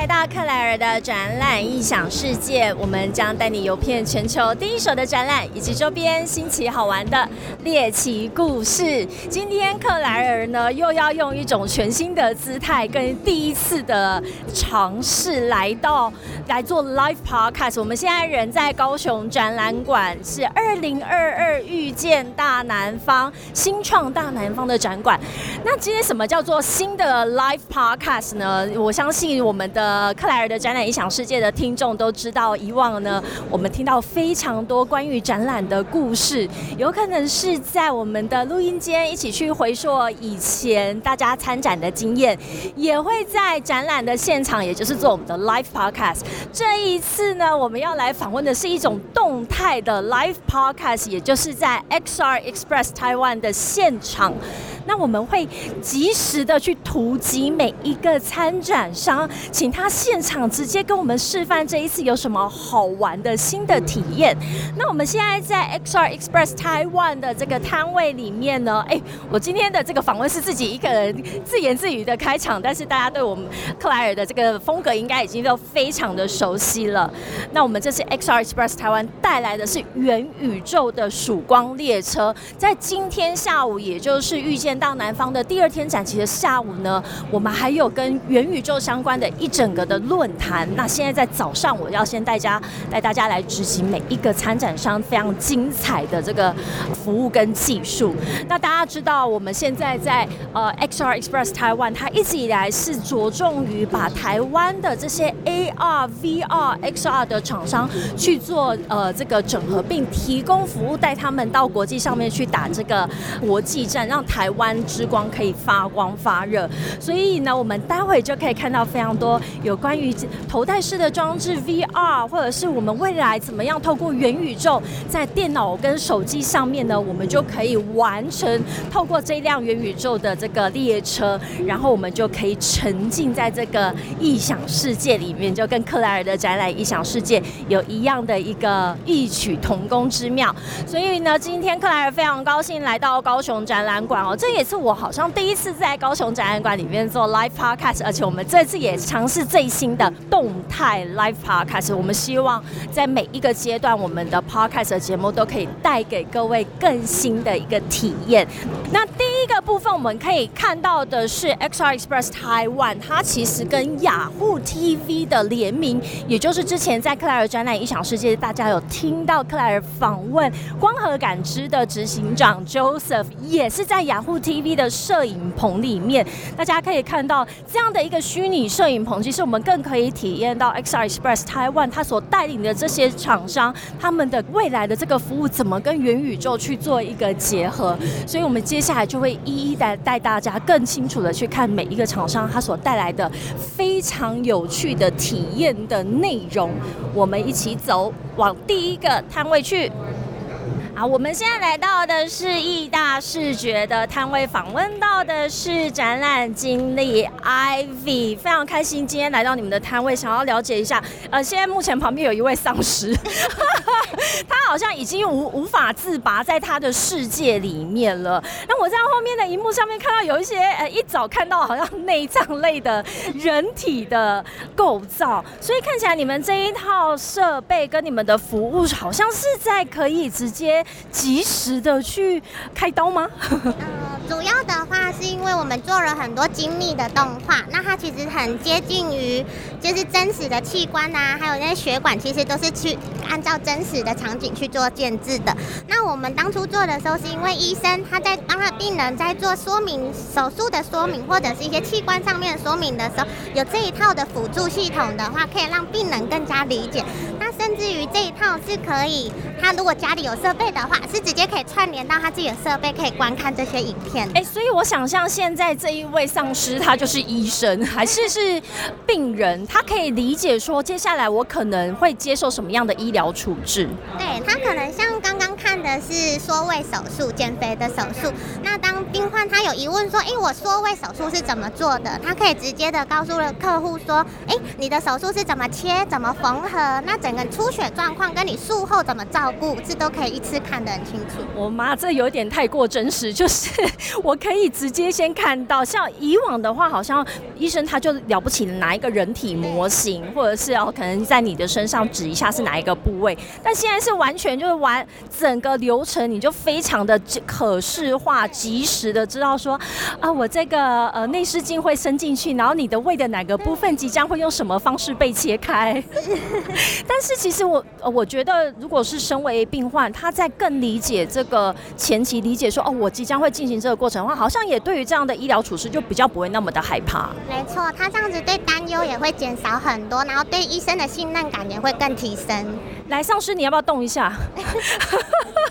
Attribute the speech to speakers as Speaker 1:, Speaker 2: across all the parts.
Speaker 1: 来到克莱尔的展览异想世界，我们将带你游遍全球第一手的展览以及周边新奇好玩的猎奇故事。今天克莱尔呢又要用一种全新的姿态，跟第一次的尝试来到来做 live podcast。我们现在人在高雄展览馆，是二零二二遇见大南方新创大南方的展馆。那今天什么叫做新的 live podcast 呢？我相信我们的呃克莱尔的展览影响世界的听众都知道，以往呢，我们听到非常多关于展览的故事，有可能是在我们的录音间一起去回溯以前大家参展的经验，也会在展览的现场，也就是做我们的 live podcast。这一次呢，我们要来访问的是一种动态的 live podcast，也就是在 XR Express Taiwan 的现场。那我们会及时的去突击每一个参展商，请他现场直接跟我们示范这一次有什么好玩的新的体验。那我们现在在 XR Express Taiwan 的这个摊位里面呢，哎，我今天的这个访问是自己一个人自言自语的开场，但是大家对我们克莱尔的这个风格应该已经都非常的熟悉了。那我们这次 XR Express 台湾带来的是元宇宙的曙光列车，在今天下午，也就是遇见。到南方的第二天展期的下午呢，我们还有跟元宇宙相关的一整个的论坛。那现在在早上，我要先带家带大家来执行每一个参展商非常精彩的这个服务跟技术。那大家知道，我们现在在呃 XR Express 台湾，它一直以来是着重于把台湾的这些 AR、VR、XR 的厂商去做呃这个整合，并提供服务，带他们到国际上面去打这个国际战，让台湾。湾之光可以发光发热，所以呢，我们待会就可以看到非常多有关于头戴式的装置 VR，或者是我们未来怎么样透过元宇宙，在电脑跟手机上面呢，我们就可以完成透过这辆元宇宙的这个列车，然后我们就可以沉浸在这个异想世界里面，就跟克莱尔的展览异想世界有一样的一个异曲同工之妙。所以呢，今天克莱尔非常高兴来到高雄展览馆哦，这这也是我好像第一次在高雄展览馆里面做 live podcast，而且我们这次也尝试最新的动态 live podcast。我们希望在每一个阶段，我们的 podcast 的节目都可以带给各位更新的一个体验。那第第一个部分，我们可以看到的是 XR Express Taiwan，它其实跟雅虎 TV 的联名，也就是之前在克莱尔展览异想世界，大家有听到克莱尔访问光合感知的执行长 Joseph，也是在雅虎。TV 的摄影棚里面，大家可以看到这样的一个虚拟摄影棚。其实我们更可以体验到 XR Express Taiwan 它所带领的这些厂商，他们的未来的这个服务怎么跟元宇宙去做一个结合。所以，我们接下来就会一一的带大家更清楚的去看每一个厂商它所带来的非常有趣的体验的内容。我们一起走往第一个摊位去。好，我们现在来到的是艺大视觉的摊位，访问到的是展览经理 Ivy，非常开心今天来到你们的摊位，想要了解一下。呃，现在目前旁边有一位丧尸，他好像已经无无法自拔在他的世界里面了。那我在后面的荧幕上面看到有一些，呃，一早看到好像内脏类的人体的构造，所以看起来你们这一套设备跟你们的服务好像是在可以直接。及时的去开刀吗？呃，
Speaker 2: 主要的话是因为我们做了很多精密的动画，那它其实很接近于就是真实的器官呐，还有那些血管，其实都是去按照真实的场景去做建制的。那我们当初做的时候，是因为医生他在帮他病人在做说明手术的说明，或者是一些器官上面说明的时候，有这一套的辅助系统的话，可以让病人更加理解。那甚至于这一套是可以，他如果家里有设备的。话是直接可以串联到他自己的设备，可以观看这些影片。
Speaker 1: 哎，所以我想象现在这一位丧尸，他就是医生，还是是病人，他可以理解说接下来我可能会接受什么样的医疗处置。
Speaker 2: 对他可能像是缩胃手术，减肥的手术。那当病患他有疑问说，哎，我缩胃手术是怎么做的？他可以直接的告诉了客户说，哎，你的手术是怎么切，怎么缝合？那整个出血状况跟你术后怎么照顾，这都可以一次看得很清楚。
Speaker 1: 我妈，这有点太过真实，就是我可以直接先看到，像以往的话，好像医生他就了不起拿一个人体模型，或者是哦，可能在你的身上指一下是哪一个部位，但现在是完全就是完整个流程，你就非常的可视化、及时的知道说，啊，我这个呃内视镜会伸进去，然后你的胃的哪个部分即将会用什么方式被切开。但是其实我我觉得，如果是身为病患，他在更理解这个前期理解说，哦，我即将会进行这个过程的话，好像也对于这样的医疗处置就比较不会那么的害怕。
Speaker 2: 没错，他这样子对担忧也会减少很多，然后对医生的信任感也会更提升。
Speaker 1: 来，上师，你要不要动一下？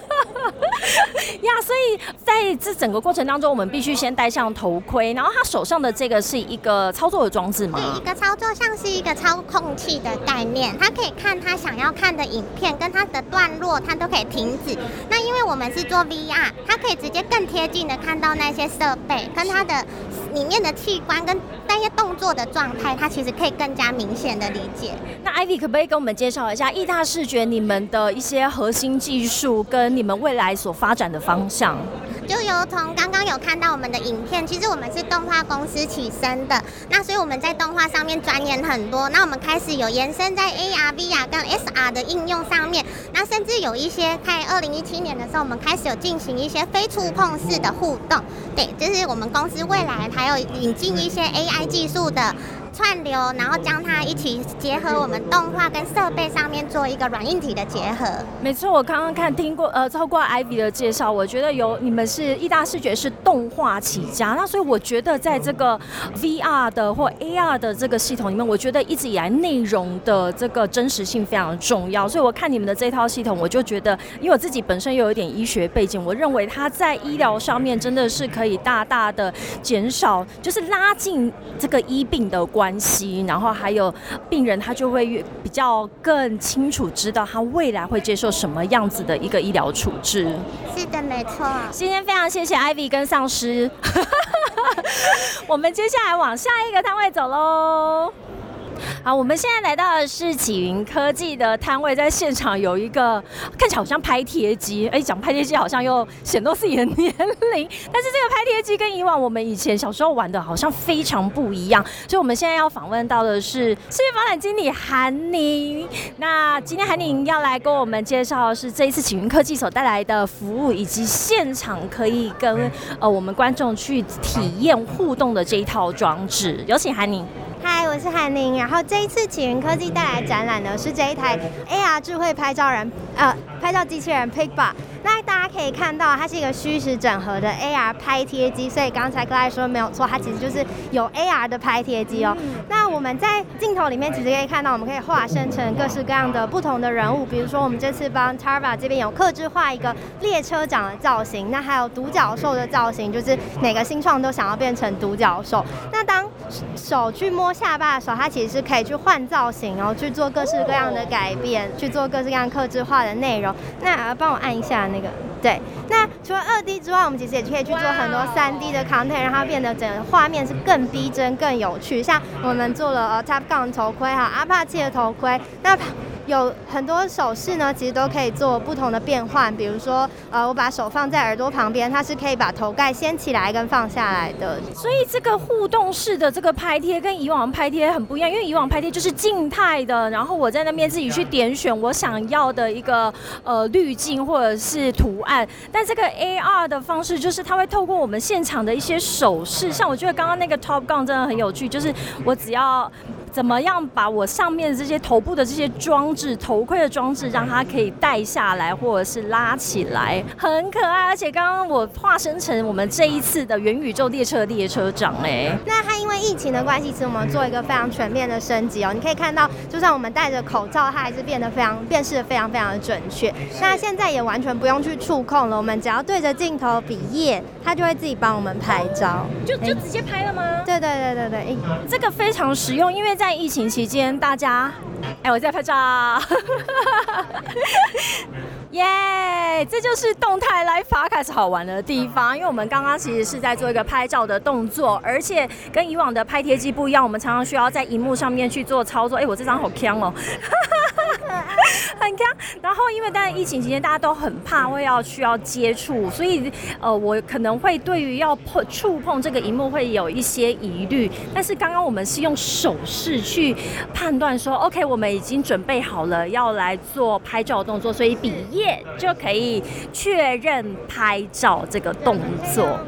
Speaker 1: 呀，所以在这整个过程当中，我们必须先戴上头盔，然后他手上的这个是一个操作的装置吗？
Speaker 2: 对，一个操作像是一个操控器的概念，他可以看他想要看的影片跟他的段落，他都可以停止。那因为我们是做 VR，他可以直接更贴近的看到那些设备跟他的里面的器官跟那些动作的状态，他其实可以更加明显的理解。
Speaker 1: 那 Ivy 可不可以跟我们介绍一下易大视觉你们的一些核心技术跟你们未来所发展的方向？
Speaker 2: 就由从刚刚有看到我们的影片，其实我们是动画公司起身的，那所以我们在动画上面钻研很多，那我们开始有延伸在 AR、VR 跟 SR 的应用上面，那甚至有一些在二零一七年的时候，我们开始有进行一些非触碰式的互动，对，就是我们公司未来还要引进一些 AI 技术的。串流，然后将它一起结合我们动画跟设备上面做一个软硬体的结合。
Speaker 1: 没错，我刚刚看听过呃，透过 Ivy 的介绍，我觉得有你们是意大视觉是动画起家，那所以我觉得在这个 VR 的或 AR 的这个系统里面，我觉得一直以来内容的这个真实性非常重要。所以我看你们的这套系统，我就觉得，因为我自己本身又有一点医学背景，我认为它在医疗上面真的是可以大大的减少，就是拉近这个医病的。关系，然后还有病人，他就会越比较更清楚知道他未来会接受什么样子的一个医疗处置。
Speaker 2: 是的，没错。
Speaker 1: 今天非常谢谢 Ivy 跟丧尸，我们接下来往下一个摊位走喽。好，我们现在来到的是启云科技的摊位，在现场有一个看起来好像拍贴机，哎，讲拍贴机好像又显露自己的年龄，但是这个拍贴机跟以往我们以前小时候玩的好像非常不一样，所以我们现在要访问到的是事业发展经理韩宁。那今天韩宁要来跟我们介绍的是这一次启云科技所带来的服务，以及现场可以跟呃我们观众去体验互动的这一套装置，有请韩宁。
Speaker 3: 我是韩宁。然后这一次启云科技带来展览的，是这一台 AR 智慧拍照人，呃，拍照机器人 Picba。那大可以看到，它是一个虚实整合的 AR 拍贴机，所以刚才克莱说没有错，它其实就是有 AR 的拍贴机哦。那我们在镜头里面其实可以看到，我们可以化身成各式各样的不同的人物，比如说我们这次帮 Tarva 这边有克制化一个列车长的造型，那还有独角兽的造型，就是每个新创都想要变成独角兽。那当手去摸下巴的时候，它其实是可以去换造型，然后去做各式各样的改变，去做各式各样克制化的内容。那帮我按一下。那个对，那除了二 D 之外，我们其实也可以去做很多三 D 的 content，让它变得整个画面是更逼真、更有趣。像我们做了呃 Top Gun 头盔哈，阿帕奇的头盔，那。有很多手势呢，其实都可以做不同的变换。比如说，呃，我把手放在耳朵旁边，它是可以把头盖掀起来跟放下来的。
Speaker 1: 所以这个互动式的这个拍贴跟以往拍贴很不一样，因为以往拍贴就是静态的，然后我在那边自己去点选我想要的一个呃滤镜或者是图案。但这个 AR 的方式就是它会透过我们现场的一些手势，像我觉得刚刚那个 Top Gun 真的很有趣，就是我只要。怎么样把我上面这些头部的这些装置、头盔的装置，让它可以戴下来，或者是拉起来，很可爱。而且刚刚我化身成我们这一次的元宇宙列车列车长哎。
Speaker 3: 那它因为疫情的关系，其实我们做一个非常全面的升级哦。你可以看到，就算我们戴着口罩，它还是变得非常辨识的非常非常的准确。那现在也完全不用去触控了，我们只要对着镜头比耶，它就会自己帮我们拍照。
Speaker 1: 就就直接拍了吗？
Speaker 3: 对对对对对，
Speaker 1: 这个非常实用，因为。在疫情期间，大家，哎，我在拍照。耶！这就是动态 Live Podcast 好玩的地方，因为我们刚刚其实是在做一个拍照的动作，而且跟以往的拍贴机不一样，我们常常需要在荧幕上面去做操作。哎，我这张好香哦！很刚，然后因为当然疫情期间大家都很怕会要需要接触，所以呃我可能会对于要碰触碰这个荧幕会有一些疑虑。但是刚刚我们是用手势去判断说，OK，我们已经准备好了要来做拍照动作，所以比耶就可以确认拍照这个动作。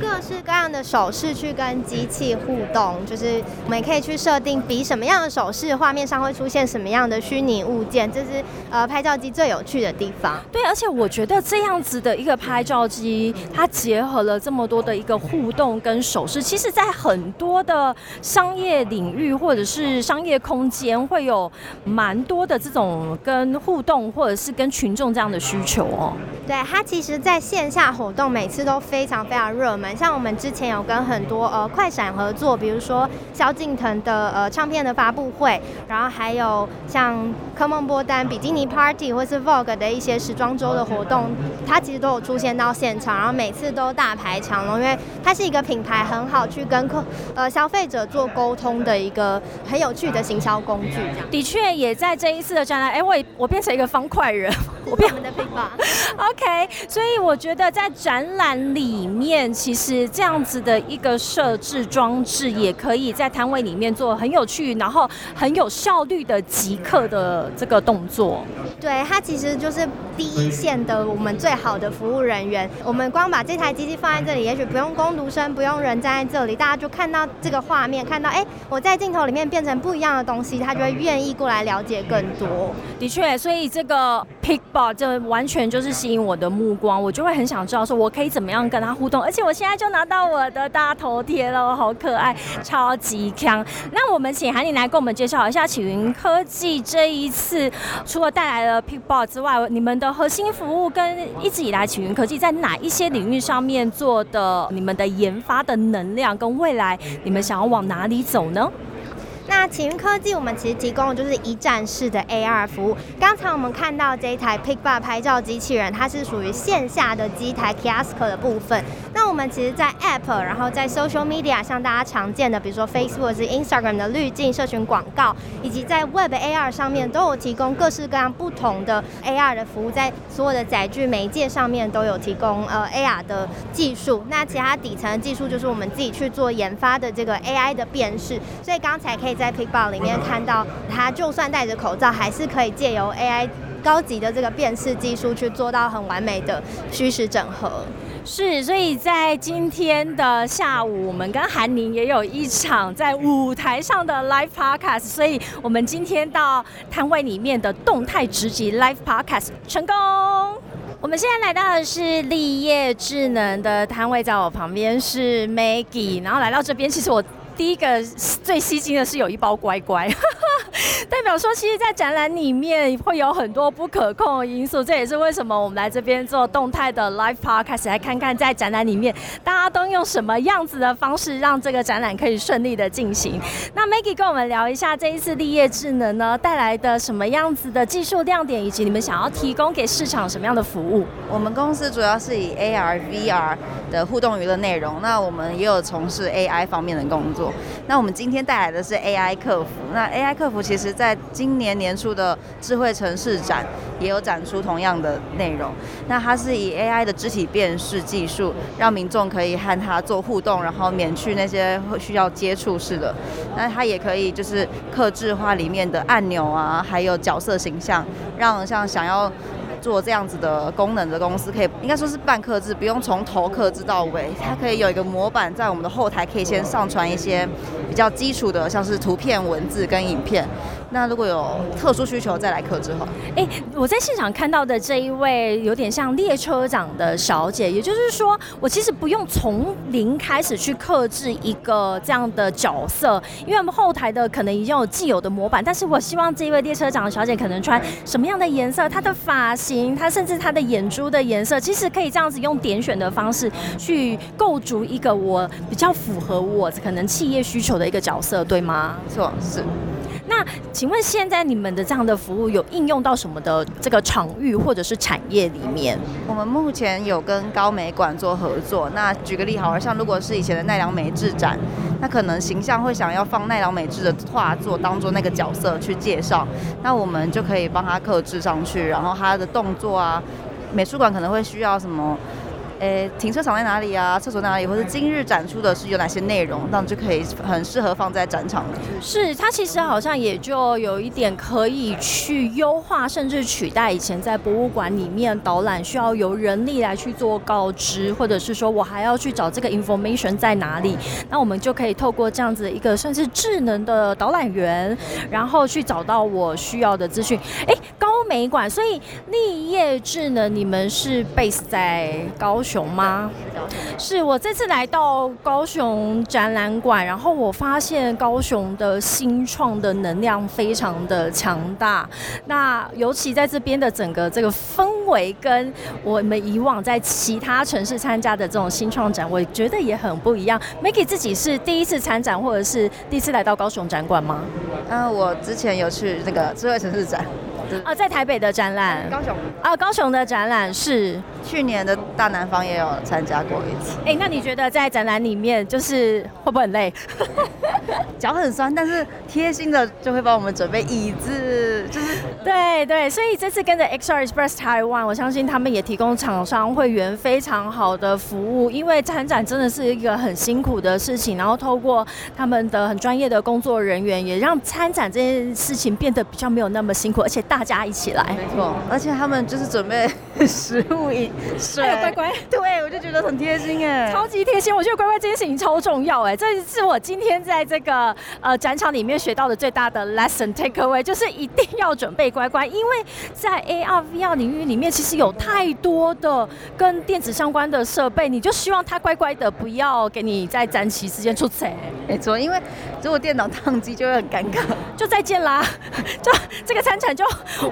Speaker 3: 各式各样的手势去跟机器互动，就是我们可以去设定比什么样的手势，画面上会出现什么样的虚拟物件，这是呃拍照机最有趣的地方。
Speaker 1: 对，而且我觉得这样子的一个拍照机，它结合了这么多的一个互动跟手势，其实在很多的商业领域或者是商业空间，会有蛮多的这种跟互动或者是跟群众这样的需求哦。
Speaker 3: 对，它其实在线下活动每次都非常非常热门。像我们之前有跟很多呃快闪合作，比如说萧敬腾的呃唱片的发布会，然后还有像 Come on 波丹比基尼 Party 或是 Vogue 的一些时装周的活动，它其实都有出现到现场，然后每次都大排长龙，因为它是一个品牌很好去跟客呃消费者做沟通的一个很有趣的行销工具。
Speaker 1: 的确也在这一次的展览，哎，我我变成一个方块人，
Speaker 3: 我们的配方
Speaker 1: OK，所以我觉得在展览里面其实。这样子的一个设置装置，也可以在摊位里面做很有趣，然后很有效率的即刻的这个动作。
Speaker 3: 对，它其实就是第一线的我们最好的服务人员。我们光把这台机器放在这里，也许不用工读生，不用人站在这里，大家就看到这个画面，看到哎，我在镜头里面变成不一样的东西，他就会愿意过来了解更多。
Speaker 1: 的确，所以这个这完全就是吸引我的目光，我就会很想知道说我可以怎么样跟他互动，而且我现在。现在就拿到我的大头贴了，好可爱，超级强。那我们请韩宁来跟我们介绍一下启云科技这一次除了带来了 Pickball 之外，你们的核心服务跟一直以来启云科技在哪一些领域上面做的，你们的研发的能量跟未来，你们想要往哪里走呢？
Speaker 3: 那启云科技，我们其实提供的就是一站式的 AR 服务。刚才我们看到这一台 Pickbar 拍照机器人，它是属于线下的机台 Kiosk 的部分。我们其实，在 App，然后在 Social Media，像大家常见的，比如说 Facebook 是 Instagram 的滤镜社群广告，以及在 Web AR 上面，都有提供各式各样不同的 AR 的服务，在所有的载具媒介上面都有提供呃 AR 的技术。那其他底层的技术就是我们自己去做研发的这个 AI 的辨识。所以刚才可以。在 Pickball 里面看到，它就算戴着口罩，还是可以借由 AI 高级的这个辨识技术，去做到很完美的虚实整合。
Speaker 1: 是，所以在今天的下午，我们跟韩宁也有一场在舞台上的 Live Podcast，所以我们今天到摊位里面的动态直击 Live Podcast 成功。我们现在来到的是立业智能的摊位，在我旁边是 Maggie，然后来到这边，其实我。第一个最吸睛的是有一包乖乖。代表说，其实，在展览里面会有很多不可控的因素，这也是为什么我们来这边做动态的 live park，开始来看看在展览里面大家都用什么样子的方式，让这个展览可以顺利的进行。那 Maggie 跟我们聊一下这一次立业智能呢带来的什么样子的技术亮点，以及你们想要提供给市场什么样的服务？
Speaker 4: 我们公司主要是以 AR、VR 的互动娱乐内容，那我们也有从事 AI 方面的工作。那我们今天带来的是 AI 客服，那 AI 客服其实。在今年年初的智慧城市展，也有展出同样的内容。那它是以 AI 的肢体辨识技术，让民众可以和它做互动，然后免去那些需要接触式的。那它也可以就是克制化里面的按钮啊，还有角色形象，让像想要。做这样子的功能的公司，可以应该说是半刻制，不用从头刻制到尾，它可以有一个模板在我们的后台，可以先上传一些比较基础的，像是图片、文字跟影片。那如果有特殊需求再来克制哈。
Speaker 1: 哎，我在现场看到的这一位有点像列车长的小姐，也就是说，我其实不用从零开始去克制一个这样的角色，因为我们后台的可能已经有既有的模板，但是我希望这一位列车长的小姐可能穿什么样的颜色，她的发型。她甚至她的眼珠的颜色，其实可以这样子用点选的方式去构筑一个我比较符合我可能企业需求的一个角色，对吗？
Speaker 4: 错，是。
Speaker 1: 那请问现在你们的这样的服务有应用到什么的这个场域或者是产业里面？
Speaker 4: 我们目前有跟高美馆做合作。那举个例，好像如果是以前的奈良美智展，那可能形象会想要放奈良美智的画作当做那个角色去介绍，那我们就可以帮他刻制上去，然后他的动作啊，美术馆可能会需要什么？诶，停车场在哪里啊？厕所在哪里？或者今日展出的是有哪些内容？这样就可以很适合放在展场里。
Speaker 1: 是，它其实好像也就有一点可以去优化，甚至取代以前在博物馆里面导览需要由人力来去做告知，或者是说我还要去找这个 information 在哪里。那我们就可以透过这样子一个算是智能的导览员，然后去找到我需要的资讯。哎，美馆，所以立业智能，你们是 base 在高。雄吗？是我这次来到高雄展览馆，然后我发现高雄的新创的能量非常的强大。那尤其在这边的整个这个氛围，跟我们以往在其他城市参加的这种新创展，我觉得也很不一样。Maggie 自己是第一次参展，或者是第一次来到高雄展馆吗？
Speaker 4: 嗯，我之前有去那个智慧城市展。
Speaker 1: 啊，在台北的展览，
Speaker 4: 高雄
Speaker 1: 啊，高雄的展览是
Speaker 4: 去年的大南方也有参加过一次。
Speaker 1: 哎，那你觉得在展览里面就是会不会很累？
Speaker 4: 脚很酸，但是贴心的就会帮我们准备椅子，就是
Speaker 1: 对对，所以这次跟着 XR Express Taiwan，我相信他们也提供厂商会员非常好的服务，因为参展真的是一个很辛苦的事情，然后透过他们的很专业的工作人员，也让参展这件事情变得比较没有那么辛苦，而且大家一起来，
Speaker 4: 没错，而且他们就是准备食物、饮 水，
Speaker 1: 还有乖乖，
Speaker 4: 对我就觉得很贴心哎，
Speaker 1: 超级贴心，我觉得乖乖这件事情超重要哎，这是我今天在这这个。呃，展场里面学到的最大的 lesson take away 就是一定要准备乖乖，因为在 AR VR 领域里面，其实有太多的跟电子相关的设备，你就希望它乖乖的，不要给你在展期之间出错。
Speaker 4: 没错，因为如果电脑宕机就会很尴尬，
Speaker 1: 就再见啦，就这个参展就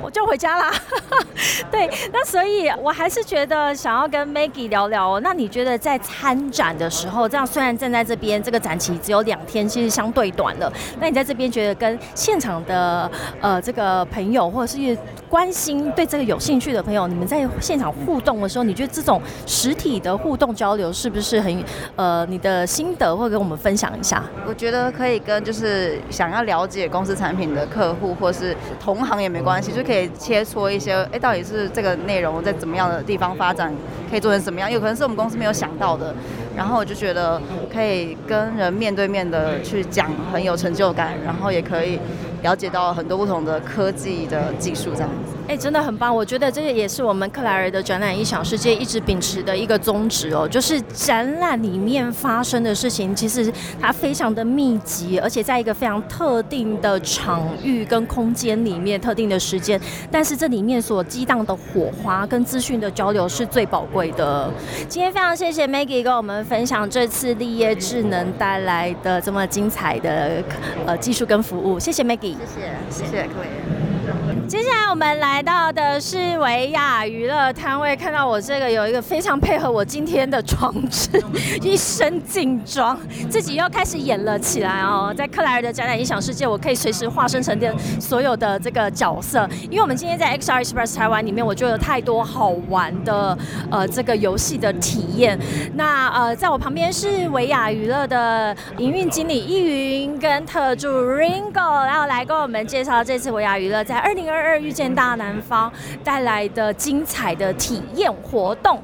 Speaker 1: 我就回家啦。对，那所以我还是觉得想要跟 Maggie 聊聊哦。那你觉得在参展的时候，这样虽然站在这边，这个展期只有两天，其实相对短了。那你在这边觉得跟现场的呃这个朋友，或者是关心对这个有兴趣的朋友，你们在现场互动的时候，你觉得这种实体的互动交流是不是很呃你的心得，会跟我们分享一下？
Speaker 4: 我觉得可以跟就是想要了解公司产品的客户，或是同行也没关系，就可以切磋一些，哎，到底是这个内容在怎么样的地方发展，可以做成什么样？有可能是我们公司没有想到的。然后我就觉得可以跟人面对面的去讲，很有成就感，然后也可以了解到很多不同的科技的技术这样。
Speaker 1: 哎，真的很棒！我觉得这个也是我们克莱尔的展览异想世界一直秉持的一个宗旨哦，就是展览里面发生的事情，其实它非常的密集，而且在一个非常特定的场域跟空间里面，特定的时间，但是这里面所激荡的火花跟资讯的交流是最宝贵的。今天非常谢谢 Maggie 跟我们分享这次立业智能带来的这么精彩的呃技术跟服务，谢谢 Maggie，
Speaker 4: 谢谢谢谢各位。
Speaker 1: 接下来我们来到的是维亚娱乐摊位，看到我这个有一个非常配合我今天的装置，一身劲装，自己又开始演了起来哦。在克莱尔的展览音响世界，我可以随时化身成的所有的这个角色，因为我们今天在 XR Express 台湾里面，我就有太多好玩的呃这个游戏的体验。那呃，在我旁边是维亚娱乐的营运经理易云跟特助 Ringo，然后来跟我们介绍这次维亚娱乐在二零二。二二遇见大南方带来的精彩的体验活动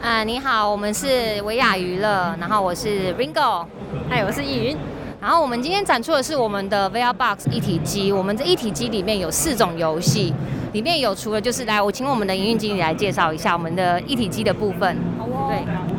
Speaker 5: 啊！你好，我们是维亚娱乐，然后我是 Ringo，
Speaker 1: 嗨，我是易云。
Speaker 5: 然后我们今天展出的是我们的 VR Box 一体机，我们这一体机里面有四种游戏，里面有除了就是来，我请我们的营运经理来介绍一下我们的一体机的部分。
Speaker 1: 好哦。
Speaker 5: 对。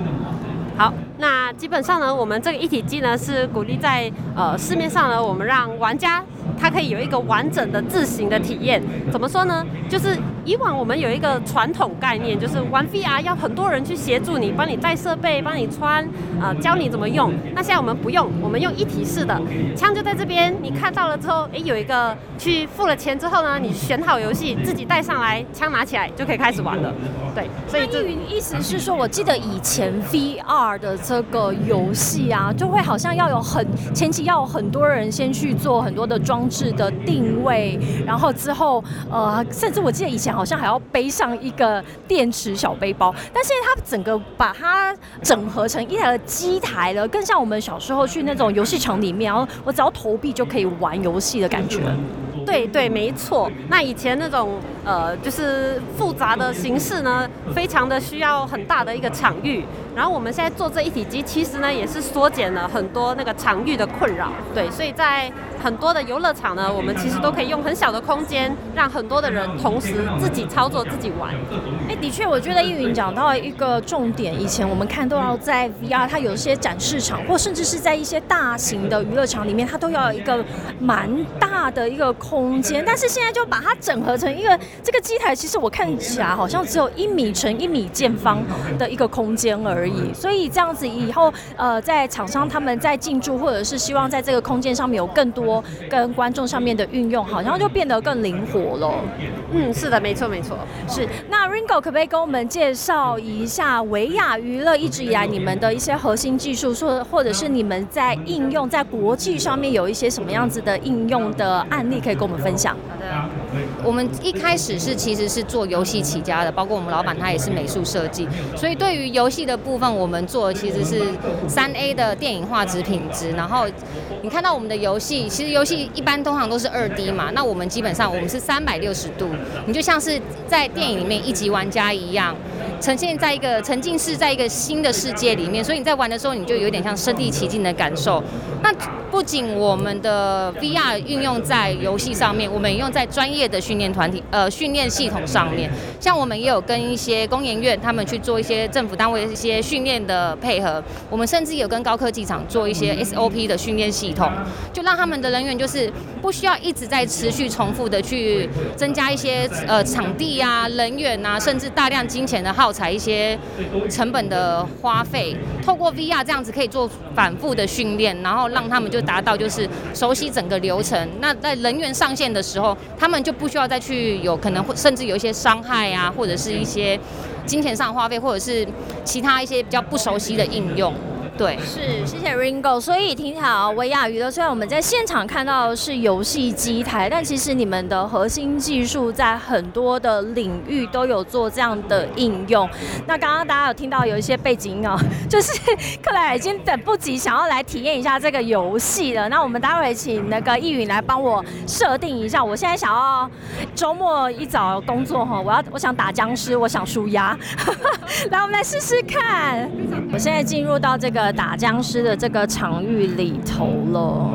Speaker 6: 那基本上呢，我们这个一体机呢是鼓励在呃市面上呢，我们让玩家。他可以有一个完整的自行的体验，怎么说呢？就是以往我们有一个传统概念，就是玩 VR 要很多人去协助你，帮你带设备，帮你穿，呃，教你怎么用。那现在我们不用，我们用一体式的，枪就在这边，你看到了之后，哎，有一个去付了钱之后呢，你选好游戏，自己带上来，枪拿起来就可以开始玩了。对，
Speaker 1: 所以这意思是说，我记得以前 VR 的这个游戏啊，就会好像要有很前期要有很多人先去做很多的装置的定位，然后之后呃，甚至我记得以前好像还要背上一个电池小背包，但现在它整个把它整合成一台的机台了，更像我们小时候去那种游戏场里面，然后我只要投币就可以玩游戏的感觉。
Speaker 6: 对对，没错。那以前那种呃，就是复杂的形式呢，非常的需要很大的一个场域。然后我们现在做这一体机，其实呢也是缩减了很多那个场域的困扰。对，所以在很多的游乐场呢，我们其实都可以用很小的空间，让很多的人同时自己操作、自己玩。
Speaker 1: 哎，的确，我觉得易云讲到一个重点，以前我们看都要在 VR，它有一些展示场，或甚至是在一些大型的娱乐场里面，它都要有一个蛮大的一个空间。但是现在就把它整合成一个这个机台，其实我看起来好像只有一米乘一米见方的一个空间而已。所以这样子以后，呃，在厂商他们在进驻，或者是希望在这个空间上面有更多跟观众上面的运用，好像就变得更灵活了。
Speaker 6: 嗯，是的，没错，没错。
Speaker 1: 是。那 Ringo 可不可以跟我们介绍一下维亚娱乐一直以来你们的一些核心技术，说或者是你们在应用在国际上面有一些什么样子的应用的案例可以跟我们分享？
Speaker 5: 好的。我们一开始是其实是做游戏起家的，包括我们老板他也是美术设计，所以对于游戏的部分，我们做的其实是三 A 的电影画质品质。然后你看到我们的游戏，其实游戏一般通常都是二 D 嘛，那我们基本上我们是三百六十度，你就像是在电影里面一级玩家一样。呈现在一个沉浸式，在一个新的世界里面，所以你在玩的时候，你就有点像身临其境的感受。那不仅我们的 VR 运用在游戏上面，我们也用在专业的训练团体、呃训练系统上面。像我们也有跟一些工研院他们去做一些政府单位的一些训练的配合。我们甚至有跟高科技厂做一些 SOP 的训练系统，就让他们的人员就是不需要一直在持续重复的去增加一些呃场地啊、人员啊，甚至大量金钱的耗。耗材一些成本的花费，透过 VR 这样子可以做反复的训练，然后让他们就达到就是熟悉整个流程。那在人员上线的时候，他们就不需要再去有可能会甚至有一些伤害啊，或者是一些金钱上花费，或者是其他一些比较不熟悉的应用。对，
Speaker 1: 是谢谢 Ringo。所以听好，维亚娱乐虽然我们在现场看到的是游戏机台，但其实你们的核心技术在很多的领域都有做这样的应用。那刚刚大家有听到有一些背景音哦，就是克莱已经等不及想要来体验一下这个游戏了。那我们待会请那个易云来帮我设定一下。我现在想要周末一早工作哈，我要我想打僵尸，我想输压。来，我们来试试看。我现在进入到这个。打僵尸的这个场域里头了，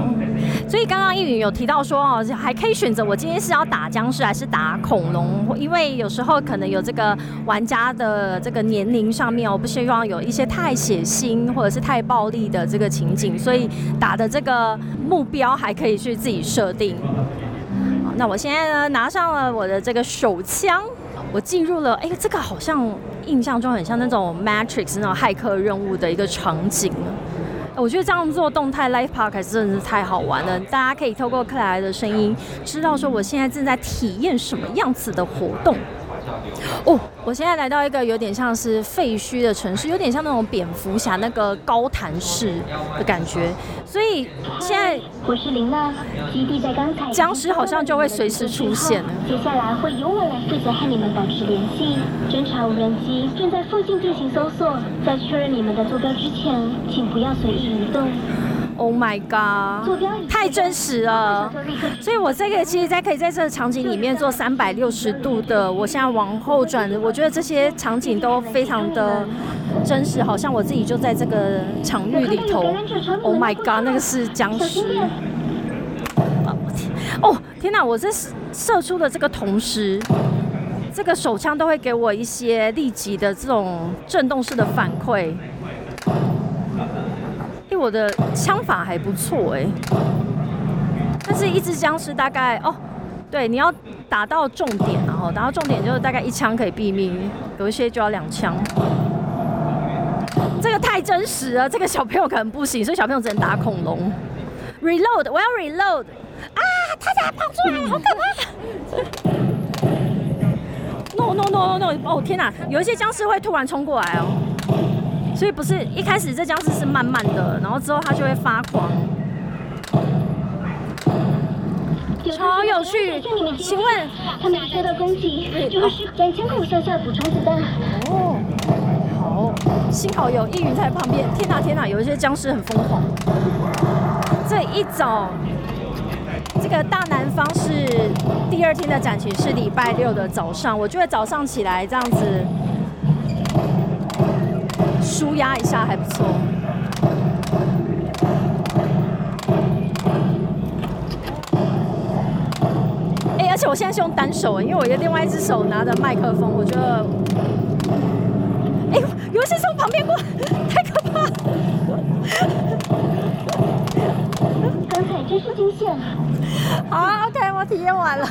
Speaker 1: 所以刚刚易云有提到说哦，还可以选择我今天是要打僵尸还是打恐龙，因为有时候可能有这个玩家的这个年龄上面，我不希望有一些太血腥或者是太暴力的这个情景，所以打的这个目标还可以去自己设定。那我现在呢拿上了我的这个手枪，我进入了，哎，这个好像。印象中很像那种 Matrix 那种骇客任务的一个场景我觉得这样做动态 Life Park 真的是太好玩了。大家可以透过克莱的声音，知道说我现在正在体验什么样子的活动。哦，我现在来到一个有点像是废墟的城市，有点像那种蝙蝠侠那个高谈式的感觉，所以现在
Speaker 7: 我是林娜，基地在刚才
Speaker 1: 僵尸好像就会随时出现。
Speaker 7: 接下来会由我来负责和你们保持联系。侦察无人机正在附近进行搜索，在确认你们的坐标之前，请不要随意移动。
Speaker 1: Oh my god！太真实了，所以我这个其实，在可以在这个场景里面做三百六十度的，我现在往后转，我觉得这些场景都非常的真实，好像我自己就在这个场域里头。Oh my god！那个是僵尸。哦天哪！我这射出的这个同时，这个手枪都会给我一些立即的这种震动式的反馈。我的枪法还不错哎，但是一只僵尸大概哦，对，你要打到重点，然后打到重点就是大概一枪可以毙命，有一些就要两枪。这个太真实了，这个小朋友可能不行，所以小朋友只能打恐龙。Reload，我要 reload 啊！他咋跑出来？好可怕！No no no no no！哦天哪，有一些僵尸会突然冲过来哦，所以不是一开始这僵尸是慢慢的，然后之后它就会发狂。超有趣，请问
Speaker 7: 他们受到攻击，就是在枪口上下补充子弹。
Speaker 1: 哦，好，幸好有易云在旁边。天哪天哪，有一些僵尸很疯狂。这一早，这个大南方是第二天的展期是礼拜六的早上，我觉得早上起来这样子舒压一下还不错。哎、而且我现在是用单手，因为我的另外一只手拿着麦克风，我觉得，哎、有一些从旁边过，太可怕了。
Speaker 7: 刚才真是惊险。
Speaker 1: 好，OK，我体验完了。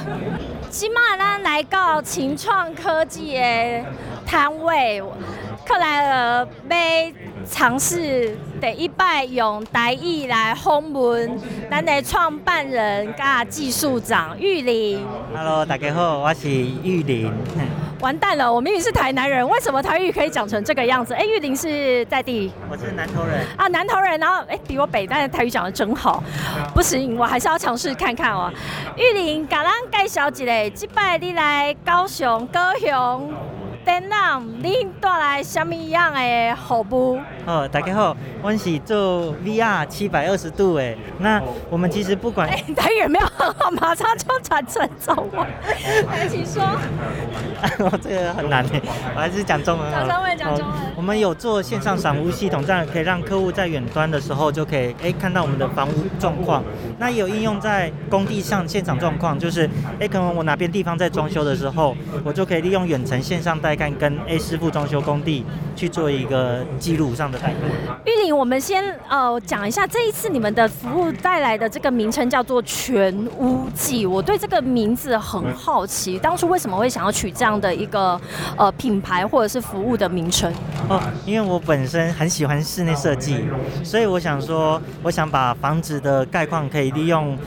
Speaker 1: 今麦咱来到秦创科技的摊位，克莱尔要尝试第一摆用台语来访问咱的创办人加技术长玉林。
Speaker 8: Hello，大家好，我是玉林。
Speaker 1: 完蛋了，我明明是台南人，为什么台语可以讲成这个样子？哎，玉林是在地
Speaker 8: 我是南投人。
Speaker 1: 啊，南投人，然后哎比我北，但是台语讲的真好，不行，我还是要尝试看看哦。玉林，甲咱介绍一下，即摆你来高雄、高雄展览，你带来什么样的服务？
Speaker 8: 哦，大家好，我是做 VR 七百二十度诶。那我们其实不管，
Speaker 1: 哎，台语没有很好，马上就转成中文。来，请说。
Speaker 8: 这个很难诶，我还是讲中文。
Speaker 1: 讲中文讲中文
Speaker 8: 哦我们有做线上赏屋系统，这样可以让客户在远端的时候就可以诶看到我们的房屋状况。那也有应用在工地上现场状况，就是诶可能我哪边地方在装修的时候，我就可以利用远程线上带看跟 A 师傅装修工地去做一个记录上的带看。
Speaker 1: 玉林，我们先呃讲一下这一次你们的服务带来的这个名称叫做全屋记，我对这个名字很好奇，当初为什么会想要取这样的一个呃品牌或者是服务的名称？
Speaker 8: 哦，因为我本身很喜欢室内设计，所以我想说，我想把房子的概况可以利用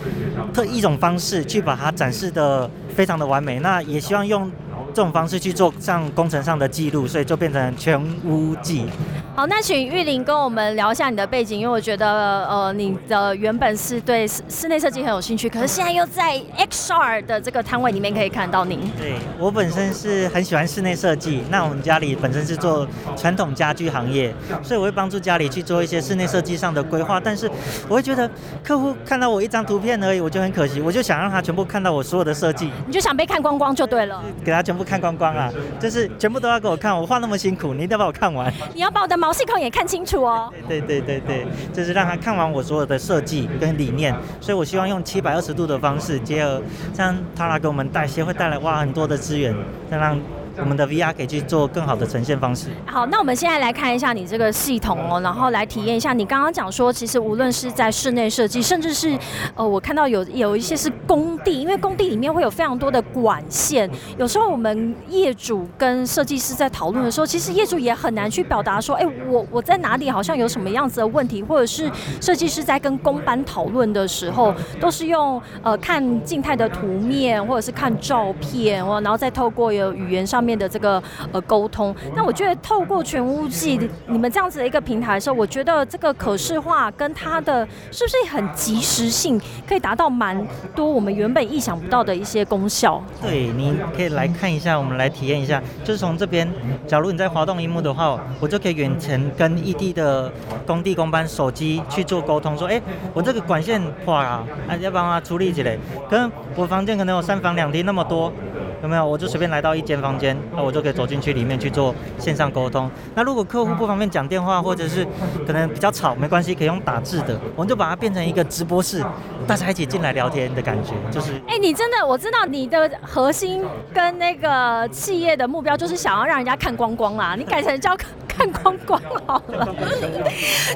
Speaker 8: 特一种方式去把它展示的非常的完美。那也希望用这种方式去做上工程上的记录，所以就变成全屋记。
Speaker 1: 好，那请玉林跟我们聊一下你的背景，因为我觉得呃你的原本是对室室内设计很有兴趣，可是现在又在 XR 的这个摊位里面可以看到您。
Speaker 8: 对我本身是很喜欢室内设计，那我们家里本身是做传统家居行业，所以我会帮助家里去做一些室内设计上的规划。但是我会觉得客户看到我一张图片而已，我就很可惜，我就想让他全部看到我所有的设计。
Speaker 1: 你就想被看光光就对了，
Speaker 8: 给他全部看光光啊，就是全部都要给我看，我画那么辛苦，你一定要把我看完。
Speaker 1: 你要把我的毛细孔也看清楚哦。
Speaker 8: 对对对对，就是让他看完我所有的设计跟理念，所以我希望用七百二十度的方式结合，这样他来给我们带些会带来哇很多的资源，再让我们的 VR 可以去做更好的呈现方式。
Speaker 1: 好，那我们现在来看一下你这个系统哦，然后来体验一下。你刚刚讲说，其实无论是在室内设计，甚至是呃，我看到有有一些是工地，因为工地里面会有非常多的管线，有时候我们业主跟设计师在讨论的时候，其实业主也很难去表达说，哎，我我在哪里好像有什么样子的问题，或者是设计师在跟工班讨论的时候，都是用呃看静态的图面，或者是看照片，然后再透过有语言上面的这个呃沟通。那我觉得透过全屋记你们这样子的一个平台的时候，我觉得这个可视化跟它的是不是很及时性，可以达到蛮多我们原本意想不到的一些功效。
Speaker 8: 对，你可以来看一下，我们来体验一下。就是从这边，假如你在滑动荧幕的话，我就可以远程跟异地的工地工班手机去做沟通，说，哎，我这个管线破了，啊，要帮他处理起来。可能我房间可能有三房两厅那么多。有没有？我就随便来到一间房间，那我就可以走进去里面去做线上沟通。那如果客户不方便讲电话，或者是可能比较吵，没关系，可以用打字的，我们就把它变成一个直播室，大家一起进来聊天的感觉，就是
Speaker 1: 哎、你真的，我知道你的核心跟那个企业的目标就是想要让人家看光光啦。你改成叫看光光好了，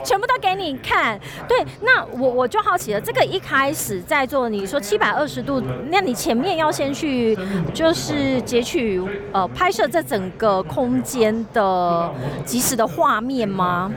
Speaker 1: 全部都给你看。对，那我我就好奇了，这个一开始在做，你说七百二十度，那你前面要先去就是截取呃拍摄这整个空间的即时的画面吗？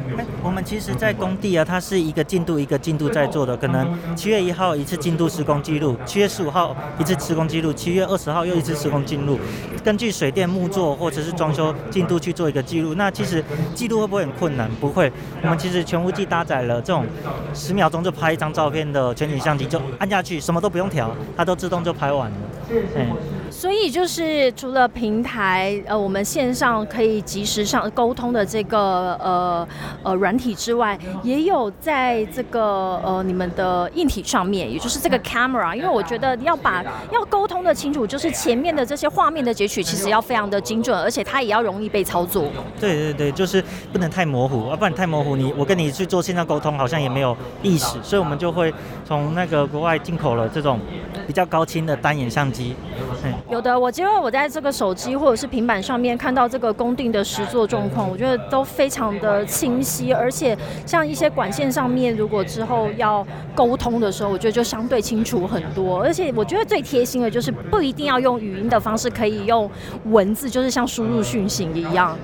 Speaker 8: 我们其实，在工地啊，它是一个进度一个进度在做的，可能七月一号一次进度施工记录，七月十五号一次施工记录，七月二十号又一次施工记录，根据水电木作或者是装修进度去做一个记录。那其实记录会不会很困难？不会，我们其实全屋机搭载了这种十秒钟就拍一张照片的全景相机，就按下去，什么都不用调，它都自动就拍完了。嗯。
Speaker 1: 所以就是除了平台，呃，我们线上可以及时上沟通的这个呃呃软体之外，也有在这个呃你们的硬体上面，也就是这个 camera，因为我觉得要把要沟通的清楚，就是前面的这些画面的截取，其实要非常的精准，而且它也要容易被操作。
Speaker 8: 对对对，就是不能太模糊，啊不然太模糊，你我跟你去做线上沟通，好像也没有意识，所以我们就会从那个国外进口了这种比较高清的单眼相机。
Speaker 1: 有的，我因为我在这个手机或者是平板上面看到这个工定的实作状况，我觉得都非常的清晰，而且像一些管线上面，如果之后要沟通的时候，我觉得就相对清楚很多。而且我觉得最贴心的就是不一定要用语音的方式，可以用文字，就是像输入讯息一样。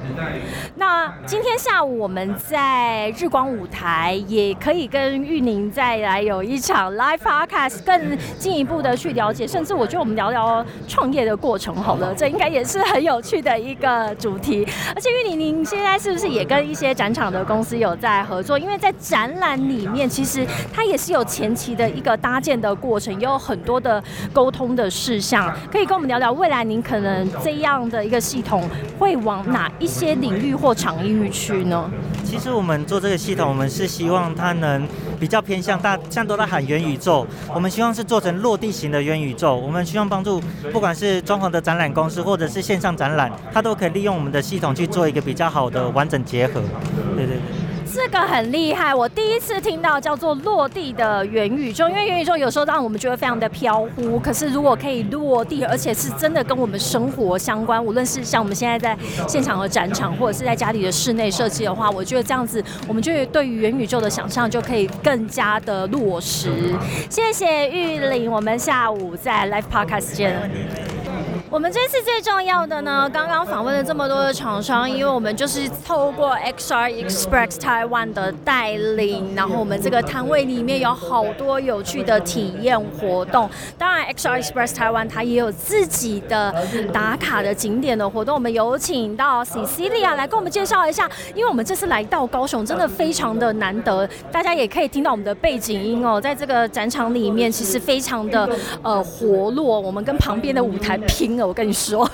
Speaker 1: 那今天下午我们在日光舞台也可以跟玉宁再来有一场 live podcast，更进一步的去了解，甚至我觉得我们聊聊创业的过程好了，这应该也是很有趣的一个主题。而且玉玲，您现在是不是也跟一些展场的公司有在合作？因为在展览里面，其实它也是有前期的一个搭建的过程，也有很多的沟通的事项，可以跟我们聊聊未来您可能这样的一个系统会往哪一些领域或场域去呢？
Speaker 8: 其实我们做这个系统，我们是希望它能比较偏向大，像都在喊元宇宙，我们希望是做成落地型的元宇宙。我们希望帮助不管是综合的展览公司，或者是线上展览，它都可以利用我们的系统去做一个比较好的完整结合。对对对。
Speaker 1: 这个很厉害，我第一次听到叫做落地的元宇宙，因为元宇宙有时候让我们觉得非常的飘忽，可是如果可以落地，而且是真的跟我们生活相关，无论是像我们现在在现场的展场，或者是在家里的室内设计的话，我觉得这样子，我们就对于元宇宙的想象就可以更加的落实。谢谢玉玲，我们下午在 Live Podcast 见。我们这次最重要的呢，刚刚访问了这么多的厂商，因为我们就是透过 XR Express Taiwan 的带领，然后我们这个摊位里面有好多有趣的体验活动。当然，XR Express Taiwan 它也有自己的打卡的景点的活动。我们有请到 Cecilia 来跟我们介绍一下，因为我们这次来到高雄，真的非常的难得。大家也可以听到我们的背景音哦，在这个展场里面，其实非常的呃活络。我们跟旁边的舞台平我跟你说，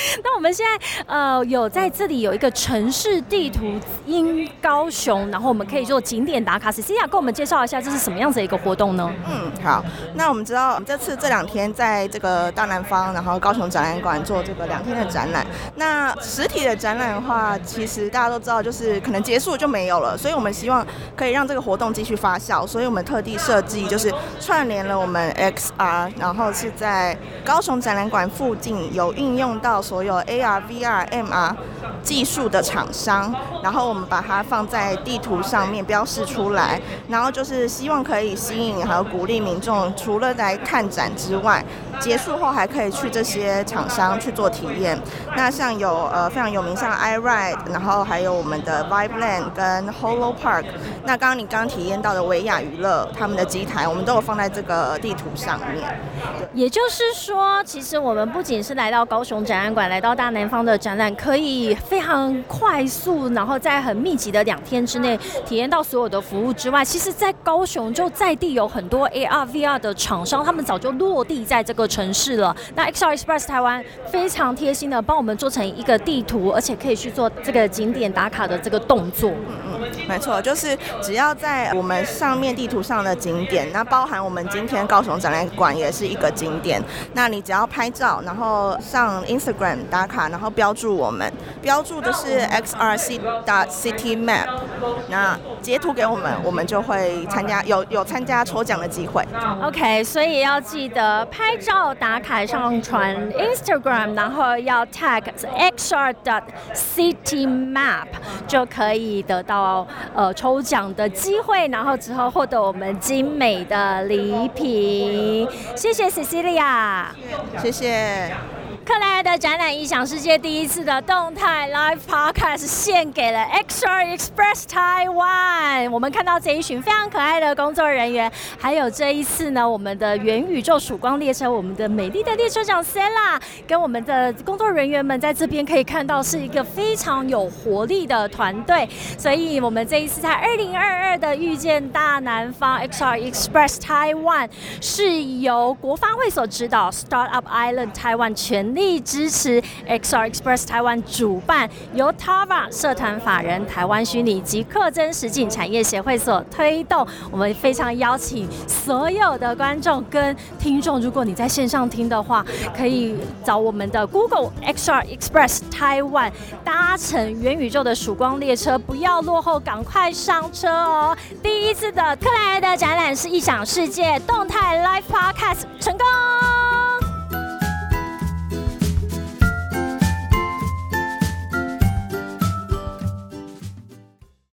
Speaker 1: 那我们现在呃有在这里有一个城市地图，因高雄，然后我们可以做景点打卡。C 亚跟我们介绍一下，这是什么样子的一个活动呢？
Speaker 9: 嗯，好，那我们知道，我们这次这两天在这个大南方，然后高雄展览馆做这个两天的展览。那实体的展览的话，其实大家都知道，就是可能结束就没有了，所以我们希望可以让这个活动继续发酵，所以我们特地设计就是串联了我们 XR，然后是在高雄展览馆。附近有运用到到所有 AR、VR、MR 技术的厂商，然后我们把它放在地图上面标示出来，然后就是希望可以吸引和鼓励民众，除了来看展之外，结束后还可以去这些厂商去做体验。那像有呃非常有名像 iRide，然后还有我们的 VibeLand 跟 Holo Park。那刚刚你刚体验到的维亚娱乐他们的机台，我们都有放在这个地图上面。
Speaker 1: 也就是说，其实我们不仅是来到高雄展览馆，来到大南方的展览，可以非常快速，然后在很密集的两天之内体验到所有的服务之外，其实，在高雄就在地有很多 AR、VR 的厂商，他们早就落地在这个城市了。那 XR Express 台湾非常贴心的帮我们做成一个地图，而且可以去做这个景点打卡的这个动作。
Speaker 9: 嗯嗯，没错，就是只要在我们上面地图上的景点，那包含我们今天高雄展览馆也是一个景点。那你只要拍照，然后上 Instagram 打卡，然后标注我们，标注的是 XRC 的 City Map，那截图给我们，我们就会参加有有参加抽奖的机会。
Speaker 1: OK，所以要记得拍照要打卡上传 Instagram，然后要 tag XR 的 City Map，就可以得到呃抽奖的机会，然后之后获得我们精美的礼品。谢谢 Cecilia，
Speaker 9: 谢谢。
Speaker 1: 克莱尔的展览《异想世界》第一次的动态 live podcast 献给了 XR Express Taiwan。我们看到这一群非常可爱的工作人员，还有这一次呢，我们的元宇宙曙光列车，我们的美丽的列车长 Sella，跟我们的工作人员们在这边可以看到是一个非常有活力的团队。所以，我们这一次在二零二二的遇见大南方 XR Express Taiwan 是由国发会所指导，Startup Island Taiwan 全力支支持 XR Express 台湾主办，由 Tava 社团法人台湾虚拟及客真实景产业协会所推动。我们非常邀请所有的观众跟听众，如果你在线上听的话，可以找我们的 Google XR Express 台湾，搭乘元宇宙的曙光列车，不要落后，赶快上车哦！第一次的克莱尔的展览是异想世界动态 Live Podcast 成功。